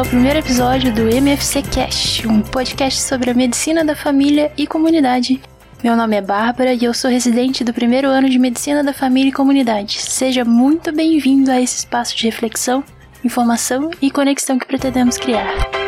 ao primeiro episódio do MFC Cast, um podcast sobre a medicina da família e comunidade. Meu nome é Bárbara e eu sou residente do primeiro ano de Medicina da Família e Comunidade. Seja muito bem-vindo a esse espaço de reflexão, informação e conexão que pretendemos criar.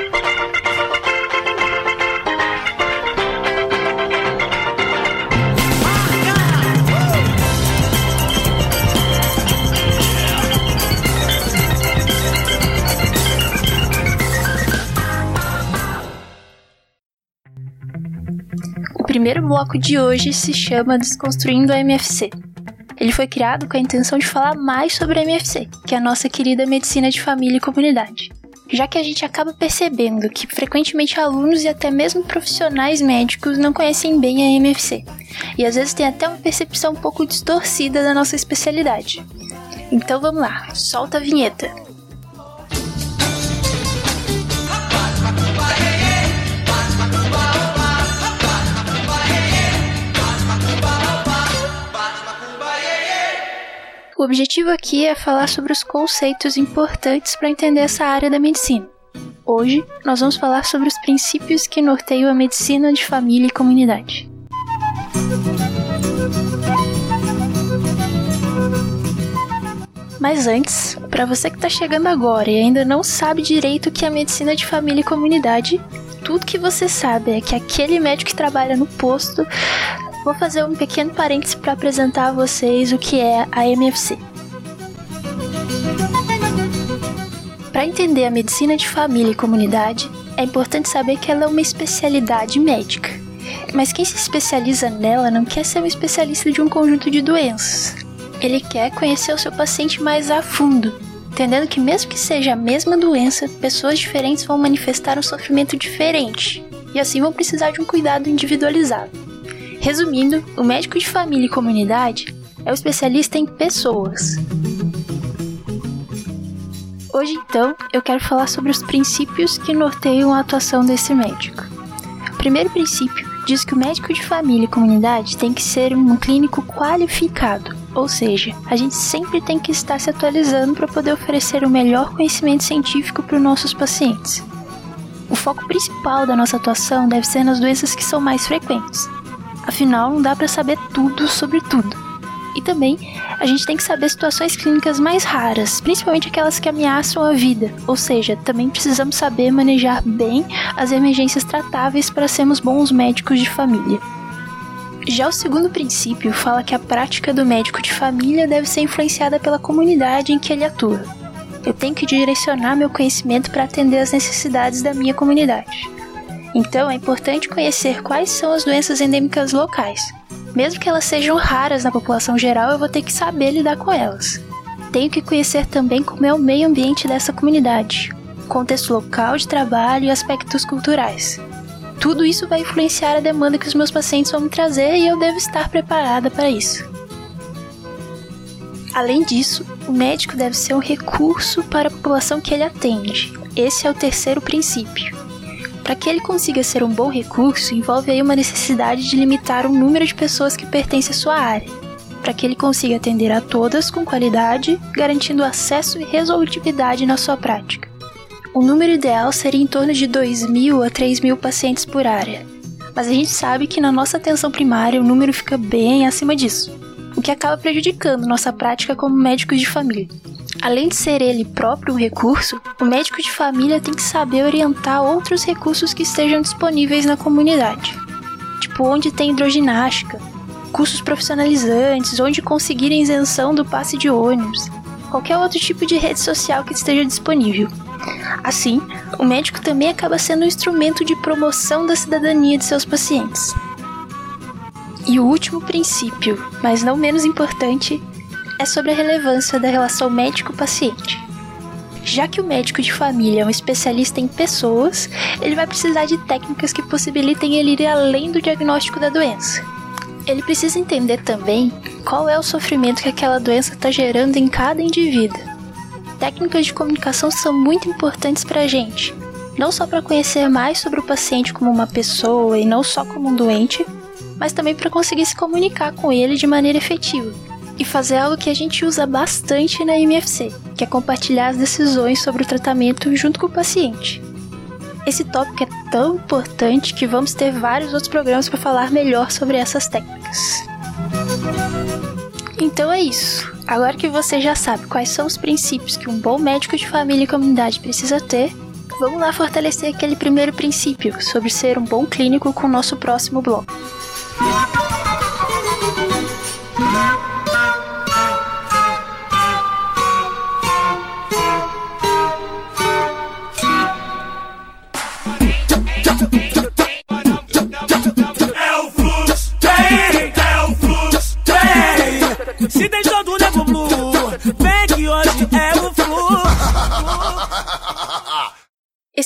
Primeiro bloco de hoje se chama Desconstruindo a MFC. Ele foi criado com a intenção de falar mais sobre a MFC, que é a nossa querida medicina de família e comunidade. Já que a gente acaba percebendo que frequentemente alunos e até mesmo profissionais médicos não conhecem bem a MFC, e às vezes tem até uma percepção um pouco distorcida da nossa especialidade. Então vamos lá, solta a vinheta! O objetivo aqui é falar sobre os conceitos importantes para entender essa área da medicina. Hoje, nós vamos falar sobre os princípios que norteiam a medicina de família e comunidade. Mas antes, para você que está chegando agora e ainda não sabe direito o que é medicina de família e comunidade, tudo que você sabe é que aquele médico que trabalha no posto Vou fazer um pequeno parênteses para apresentar a vocês o que é a MFC. Para entender a medicina de família e comunidade, é importante saber que ela é uma especialidade médica. Mas quem se especializa nela não quer ser um especialista de um conjunto de doenças. Ele quer conhecer o seu paciente mais a fundo, entendendo que, mesmo que seja a mesma doença, pessoas diferentes vão manifestar um sofrimento diferente e assim vão precisar de um cuidado individualizado. Resumindo, o médico de família e comunidade é o especialista em pessoas. Hoje, então, eu quero falar sobre os princípios que norteiam a atuação desse médico. O primeiro princípio diz que o médico de família e comunidade tem que ser um clínico qualificado, ou seja, a gente sempre tem que estar se atualizando para poder oferecer o melhor conhecimento científico para os nossos pacientes. O foco principal da nossa atuação deve ser nas doenças que são mais frequentes, Afinal, não dá para saber tudo sobre tudo. E também, a gente tem que saber situações clínicas mais raras, principalmente aquelas que ameaçam a vida. Ou seja, também precisamos saber manejar bem as emergências tratáveis para sermos bons médicos de família. Já o segundo princípio fala que a prática do médico de família deve ser influenciada pela comunidade em que ele atua. Eu tenho que direcionar meu conhecimento para atender às necessidades da minha comunidade. Então é importante conhecer quais são as doenças endêmicas locais. Mesmo que elas sejam raras na população geral, eu vou ter que saber lidar com elas. Tenho que conhecer também como é o meio ambiente dessa comunidade, contexto local de trabalho e aspectos culturais. Tudo isso vai influenciar a demanda que os meus pacientes vão me trazer e eu devo estar preparada para isso. Além disso, o médico deve ser um recurso para a população que ele atende. Esse é o terceiro princípio. Para que ele consiga ser um bom recurso, envolve aí uma necessidade de limitar o número de pessoas que pertencem à sua área, para que ele consiga atender a todas com qualidade, garantindo acesso e resolutividade na sua prática. O número ideal seria em torno de 2.000 a 3.000 pacientes por área, mas a gente sabe que na nossa atenção primária o número fica bem acima disso, o que acaba prejudicando nossa prática como médicos de família. Além de ser ele próprio um recurso, o médico de família tem que saber orientar outros recursos que estejam disponíveis na comunidade. Tipo, onde tem hidroginástica, cursos profissionalizantes, onde conseguir isenção do passe de ônibus, qualquer outro tipo de rede social que esteja disponível. Assim, o médico também acaba sendo um instrumento de promoção da cidadania de seus pacientes. E o último princípio, mas não menos importante, é sobre a relevância da relação médico-paciente. Já que o médico de família é um especialista em pessoas, ele vai precisar de técnicas que possibilitem ele ir além do diagnóstico da doença. Ele precisa entender também qual é o sofrimento que aquela doença está gerando em cada indivíduo. Técnicas de comunicação são muito importantes para a gente, não só para conhecer mais sobre o paciente como uma pessoa e não só como um doente, mas também para conseguir se comunicar com ele de maneira efetiva e fazer algo que a gente usa bastante na MFC, que é compartilhar as decisões sobre o tratamento junto com o paciente. Esse tópico é tão importante que vamos ter vários outros programas para falar melhor sobre essas técnicas. Então é isso. Agora que você já sabe quais são os princípios que um bom médico de família e comunidade precisa ter, vamos lá fortalecer aquele primeiro princípio sobre ser um bom clínico com o nosso próximo bloco.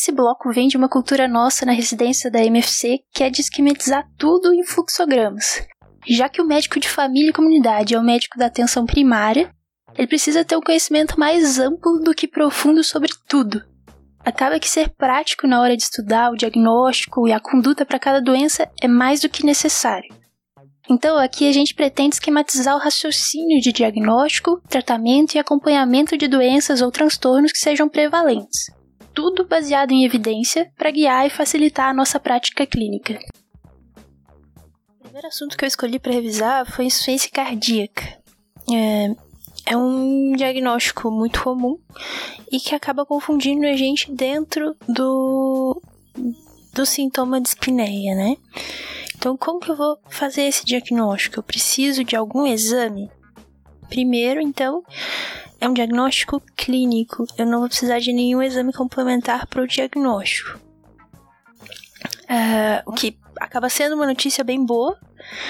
Esse bloco vem de uma cultura nossa na residência da MFC que é de esquematizar tudo em fluxogramas. Já que o médico de família e comunidade é o médico da atenção primária, ele precisa ter um conhecimento mais amplo do que profundo sobre tudo. Acaba que ser prático na hora de estudar o diagnóstico e a conduta para cada doença é mais do que necessário. Então, aqui a gente pretende esquematizar o raciocínio de diagnóstico, tratamento e acompanhamento de doenças ou transtornos que sejam prevalentes. Tudo baseado em evidência para guiar e facilitar a nossa prática clínica. O primeiro assunto que eu escolhi para revisar foi insuficiência cardíaca. É, é um diagnóstico muito comum e que acaba confundindo a gente dentro do, do sintoma de espineia, né? Então, como que eu vou fazer esse diagnóstico? Eu preciso de algum exame? Primeiro, então, é um diagnóstico clínico. Eu não vou precisar de nenhum exame complementar para o diagnóstico. Uh, o que acaba sendo uma notícia bem boa,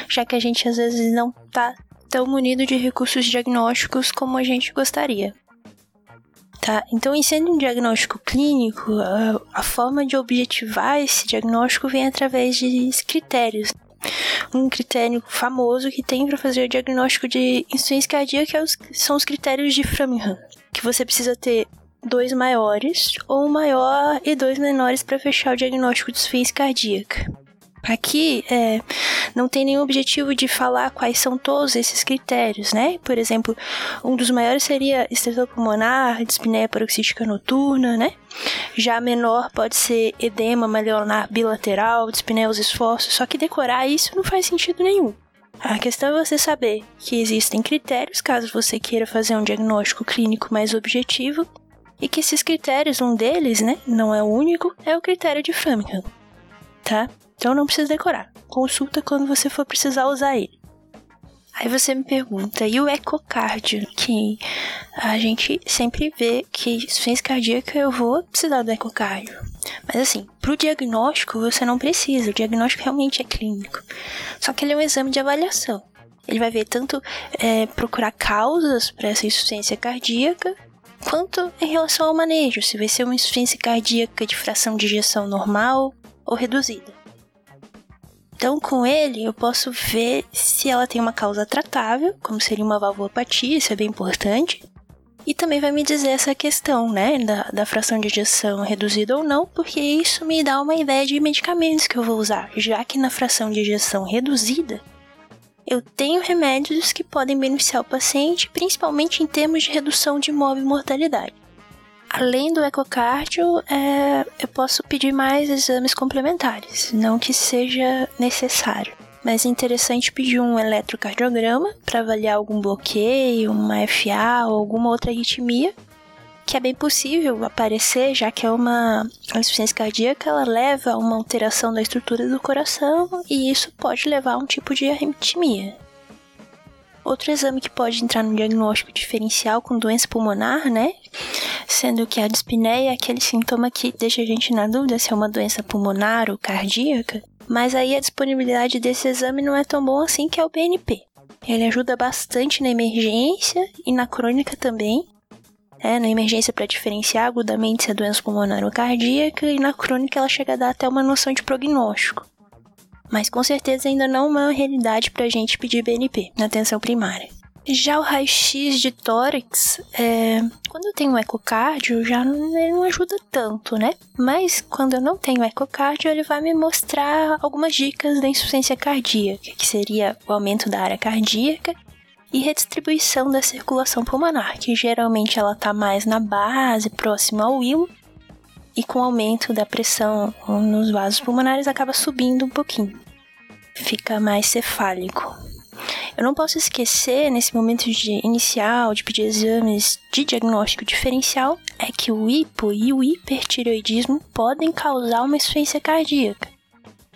já que a gente às vezes não está tão munido de recursos diagnósticos como a gente gostaria. Tá? Então, em sendo um diagnóstico clínico, a, a forma de objetivar esse diagnóstico vem através de critérios. Um critério famoso que tem para fazer o diagnóstico de insuficiência cardíaca é são os critérios de Framingham, que você precisa ter dois maiores ou um maior e dois menores para fechar o diagnóstico de insuficiência cardíaca. Aqui é, não tem nenhum objetivo de falar quais são todos esses critérios, né? Por exemplo, um dos maiores seria estresse pulmonar, dispneia paroxística noturna, né? Já menor pode ser edema malionar bilateral, dispneia aos esforços, só que decorar isso não faz sentido nenhum. A questão é você saber que existem critérios caso você queira fazer um diagnóstico clínico mais objetivo e que esses critérios, um deles, né, não é o único, é o critério de Framingham, tá? Então não precisa decorar. Consulta quando você for precisar usar ele. Aí você me pergunta, e o ecocardio? Que a gente sempre vê que insuficiência cardíaca eu vou precisar do ecocardio. Mas assim, pro diagnóstico você não precisa, o diagnóstico realmente é clínico. Só que ele é um exame de avaliação. Ele vai ver tanto é, procurar causas para essa insuficiência cardíaca, quanto em relação ao manejo, se vai ser uma insuficiência cardíaca de fração de ejeção normal ou reduzida. Então, com ele, eu posso ver se ela tem uma causa tratável, como seria uma valvulopatia, isso é bem importante. E também vai me dizer essa questão, né, da, da fração de ejeção reduzida ou não, porque isso me dá uma ideia de medicamentos que eu vou usar, já que na fração de ejeção reduzida, eu tenho remédios que podem beneficiar o paciente, principalmente em termos de redução de morbimortalidade. mortalidade. Além do ecocardio, é, eu posso pedir mais exames complementares, não que seja necessário. Mas é interessante pedir um eletrocardiograma para avaliar algum bloqueio, uma FA ou alguma outra arritmia, que é bem possível aparecer, já que é uma insuficiência cardíaca, ela leva a uma alteração da estrutura do coração e isso pode levar a um tipo de arritmia. Outro exame que pode entrar no diagnóstico diferencial com doença pulmonar, né? Sendo que a dispneia é aquele sintoma que deixa a gente na dúvida se é uma doença pulmonar ou cardíaca. Mas aí a disponibilidade desse exame não é tão bom assim que é o BNP. Ele ajuda bastante na emergência e na crônica também. É, na emergência para diferenciar agudamente se é doença pulmonar ou cardíaca e na crônica ela chega a dar até uma noção de prognóstico mas com certeza ainda não é uma realidade para a gente pedir BNP na atenção primária. Já o raio-x de tórax, é, quando eu tenho um já não, ajuda tanto, né? Mas quando eu não tenho ecocardio, ele vai me mostrar algumas dicas da insuficiência cardíaca, que seria o aumento da área cardíaca e redistribuição da circulação pulmonar, que geralmente ela está mais na base, próxima ao hilo, e com o aumento da pressão nos vasos pulmonares acaba subindo um pouquinho. Fica mais cefálico. Eu não posso esquecer, nesse momento de inicial, de pedir exames de diagnóstico diferencial, é que o hipo e o hipertireoidismo podem causar uma insuficiência cardíaca.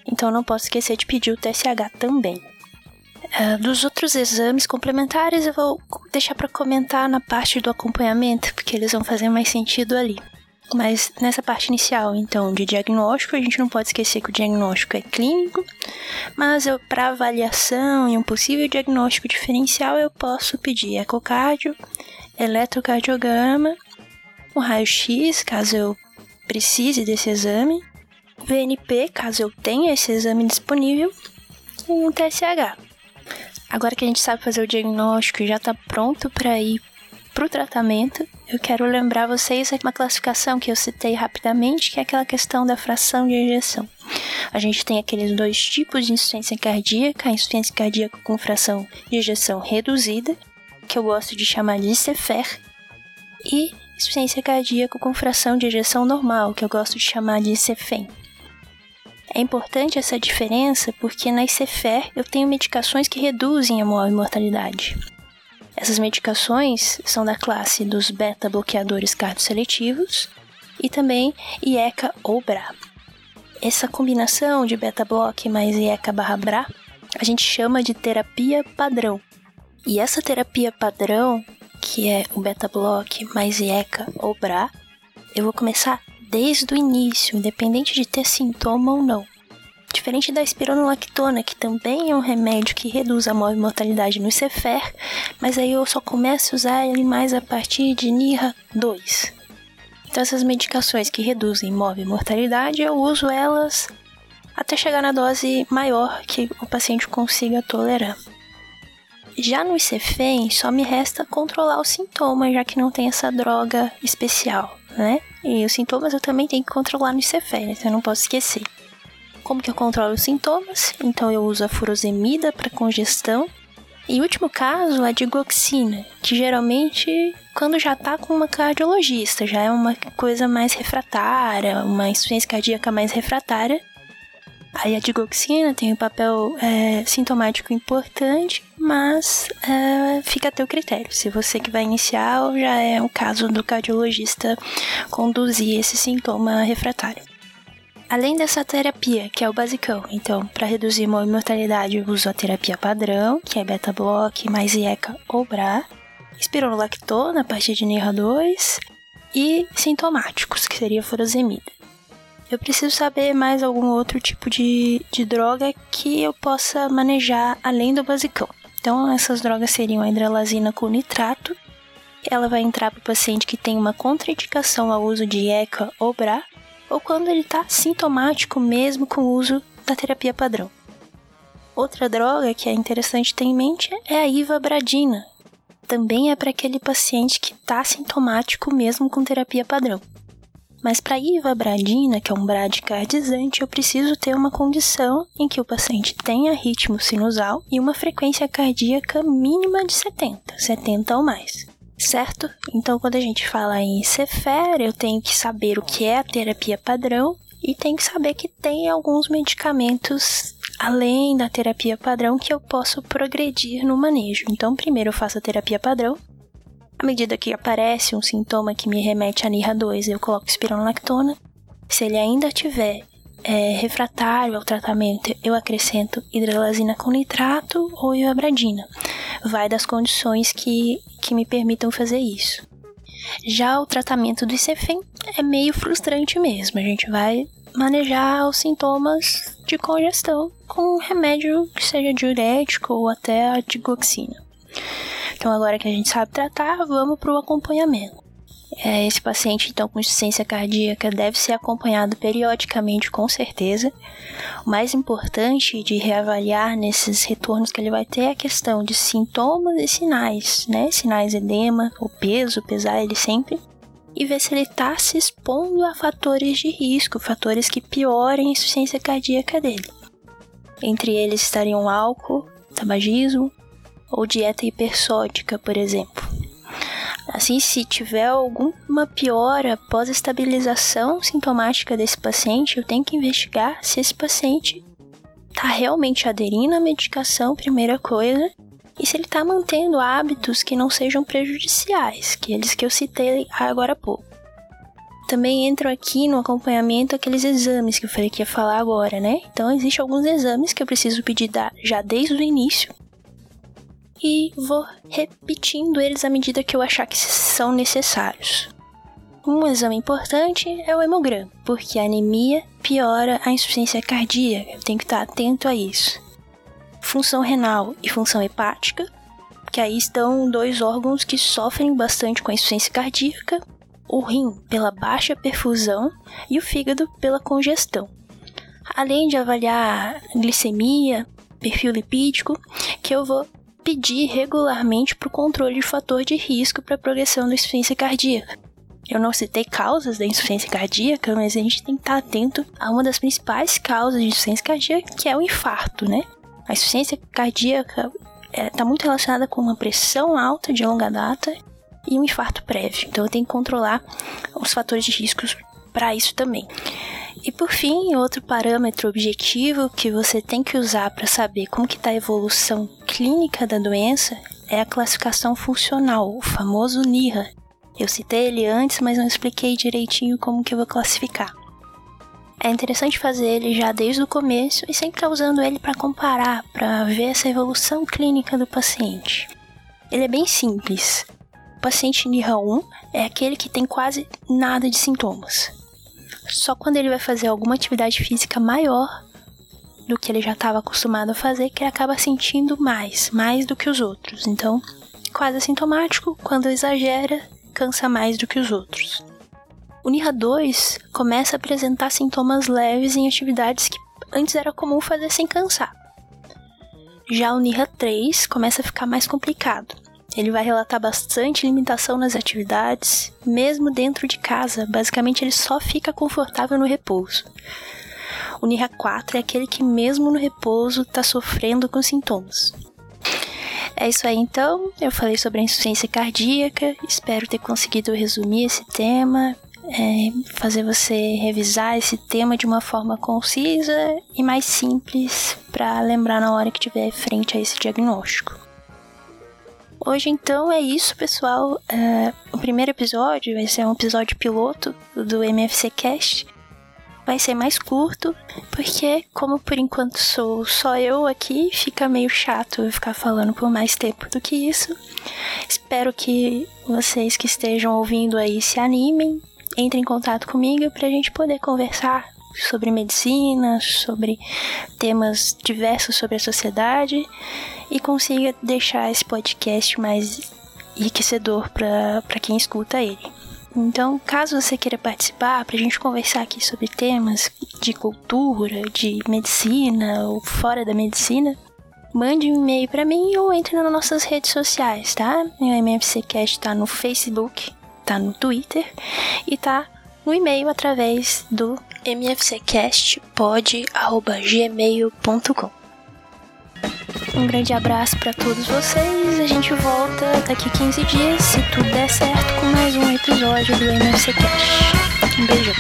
Então não posso esquecer de pedir o TSH também. Uh, dos outros exames complementares eu vou deixar para comentar na parte do acompanhamento, porque eles vão fazer mais sentido ali. Mas nessa parte inicial, então, de diagnóstico, a gente não pode esquecer que o diagnóstico é clínico, mas para avaliação e um possível diagnóstico diferencial, eu posso pedir ecocardio, eletrocardiograma, um raio-x, caso eu precise desse exame, VNP, caso eu tenha esse exame disponível, e um TSH. Agora que a gente sabe fazer o diagnóstico e já está pronto para ir para o tratamento, eu quero lembrar vocês uma classificação que eu citei rapidamente, que é aquela questão da fração de ejeção. A gente tem aqueles dois tipos de insuficiência cardíaca, a insuficiência cardíaca com fração de ejeção reduzida, que eu gosto de chamar de CFR, e insuficiência cardíaca com fração de ejeção normal, que eu gosto de chamar de CFEM. É importante essa diferença porque na ICFER eu tenho medicações que reduzem a mortalidade. Essas medicações são da classe dos beta-bloqueadores cardioseletivos e também IECA ou BRA. Essa combinação de beta-bloque mais IECA barra BRA a gente chama de terapia padrão. E essa terapia padrão, que é o beta-bloque mais IECA ou BRA, eu vou começar desde o início, independente de ter sintoma ou não. Diferente da espironolactona, que também é um remédio que reduz a mortalidade no Cefer, mas aí eu só começo a usar ele mais a partir de NIRA 2. Então essas medicações que reduzem MOV mortalidade, eu uso elas até chegar na dose maior que o paciente consiga tolerar. Já no ICFEM, só me resta controlar os sintomas, já que não tem essa droga especial, né? E os sintomas eu também tenho que controlar no ICFEM, então eu não posso esquecer. Como que eu controlo os sintomas? Então eu uso a furosemida para congestão. E último caso, a digoxina, que geralmente quando já está com uma cardiologista, já é uma coisa mais refratária, uma insuficiência cardíaca mais refratária. Aí a digoxina tem um papel é, sintomático importante, mas é, fica a teu critério. Se você que vai iniciar, já é o caso do cardiologista conduzir esse sintoma refratário. Além dessa terapia, que é o basicão, então, para reduzir a mortalidade, eu uso a terapia padrão, que é beta-block mais IECA ou BRA, espironolactona a partir de NIRA2 e sintomáticos, que seria furosemida. Eu preciso saber mais algum outro tipo de, de droga que eu possa manejar além do basicão. Então, essas drogas seriam a hidralazina com nitrato. Ela vai entrar para o paciente que tem uma contraindicação ao uso de ECA ou BRA, ou quando ele está sintomático mesmo com o uso da terapia padrão. Outra droga que é interessante ter em mente é a ivabradina. Também é para aquele paciente que está sintomático mesmo com terapia padrão. Mas para ivabradina, que é um bradicardizante, eu preciso ter uma condição em que o paciente tenha ritmo sinusal e uma frequência cardíaca mínima de 70, 70 ou mais certo? Então, quando a gente fala em Cefer, eu tenho que saber o que é a terapia padrão e tenho que saber que tem alguns medicamentos além da terapia padrão que eu posso progredir no manejo. Então, primeiro eu faço a terapia padrão. À medida que aparece um sintoma que me remete a NIRA2, eu coloco espironolactona. Se ele ainda tiver é, refratário ao tratamento, eu acrescento hidralazina com nitrato ou iobradina. Vai das condições que, que me permitam fazer isso. Já o tratamento do ICFEM é meio frustrante mesmo. A gente vai manejar os sintomas de congestão com um remédio que seja diurético ou até a digoxina. Então, agora que a gente sabe tratar, vamos para o acompanhamento. É, esse paciente, então, com insuficiência cardíaca deve ser acompanhado periodicamente, com certeza. O mais importante de reavaliar nesses retornos que ele vai ter é a questão de sintomas e sinais, né? Sinais edema, o peso, pesar ele sempre. E ver se ele está se expondo a fatores de risco, fatores que piorem a insuficiência cardíaca dele. Entre eles estariam álcool, tabagismo, ou dieta hipersódica, por exemplo. Assim, se tiver alguma piora após a estabilização sintomática desse paciente, eu tenho que investigar se esse paciente está realmente aderindo à medicação, primeira coisa, e se ele está mantendo hábitos que não sejam prejudiciais, que eles que eu citei agora há pouco. Também entram aqui no acompanhamento aqueles exames que eu falei que ia falar agora, né? Então, existem alguns exames que eu preciso pedir já desde o início e vou repetindo eles à medida que eu achar que são necessários. Um exame importante é o hemograma, porque a anemia piora a insuficiência cardíaca, tenho que estar atento a isso função renal e função hepática, que aí estão dois órgãos que sofrem bastante com a insuficiência cardíaca, o rim pela baixa perfusão e o fígado pela congestão. Além de avaliar glicemia, perfil lipídico, que eu vou pedir regularmente para o controle de fator de risco para a progressão da insuficiência cardíaca. Eu não citei causas da insuficiência cardíaca, mas a gente tem que estar atento a uma das principais causas de insuficiência cardíaca, que é o infarto, né? A insuficiência cardíaca está é, tá muito relacionada com uma pressão alta de longa data e um infarto prévio. Então eu tenho que controlar os fatores de riscos para isso também. E por fim, outro parâmetro objetivo que você tem que usar para saber como que está a evolução clínica da doença é a classificação funcional, o famoso NIRA. Eu citei ele antes, mas não expliquei direitinho como que eu vou classificar. É interessante fazer ele já desde o começo e sempre estar tá usando ele para comparar, para ver essa evolução clínica do paciente. Ele é bem simples. O paciente NIRA 1 é aquele que tem quase nada de sintomas. Só quando ele vai fazer alguma atividade física maior do que ele já estava acostumado a fazer que ele acaba sentindo mais, mais do que os outros. Então, quase assintomático, quando exagera, cansa mais do que os outros. O NIRA 2 começa a apresentar sintomas leves em atividades que antes era comum fazer sem cansar. Já o NIRA 3 começa a ficar mais complicado. Ele vai relatar bastante limitação nas atividades, mesmo dentro de casa. Basicamente, ele só fica confortável no repouso. O NIRA 4 é aquele que, mesmo no repouso, está sofrendo com sintomas. É isso aí então. Eu falei sobre a insuficiência cardíaca. Espero ter conseguido resumir esse tema é, fazer você revisar esse tema de uma forma concisa e mais simples para lembrar na hora que tiver frente a esse diagnóstico. Hoje então é isso, pessoal. É, o primeiro episódio vai ser um episódio piloto do MFC Cast. Vai ser mais curto, porque como por enquanto sou só eu aqui, fica meio chato eu ficar falando por mais tempo do que isso. Espero que vocês que estejam ouvindo aí se animem entre em contato comigo para a gente poder conversar sobre medicina, sobre temas diversos sobre a sociedade e consiga deixar esse podcast mais enriquecedor para quem escuta ele. Então, caso você queira participar, para a gente conversar aqui sobre temas de cultura, de medicina ou fora da medicina, mande um e-mail para mim ou entre nas nossas redes sociais, tá? Meu MFCcast está no Facebook, tá no Twitter e tá no e-mail através do mfccastpod@gmail.com. Um grande abraço para todos vocês. A gente volta daqui 15 dias, se tudo der certo, com mais um episódio do MFC Cast. Um beijo.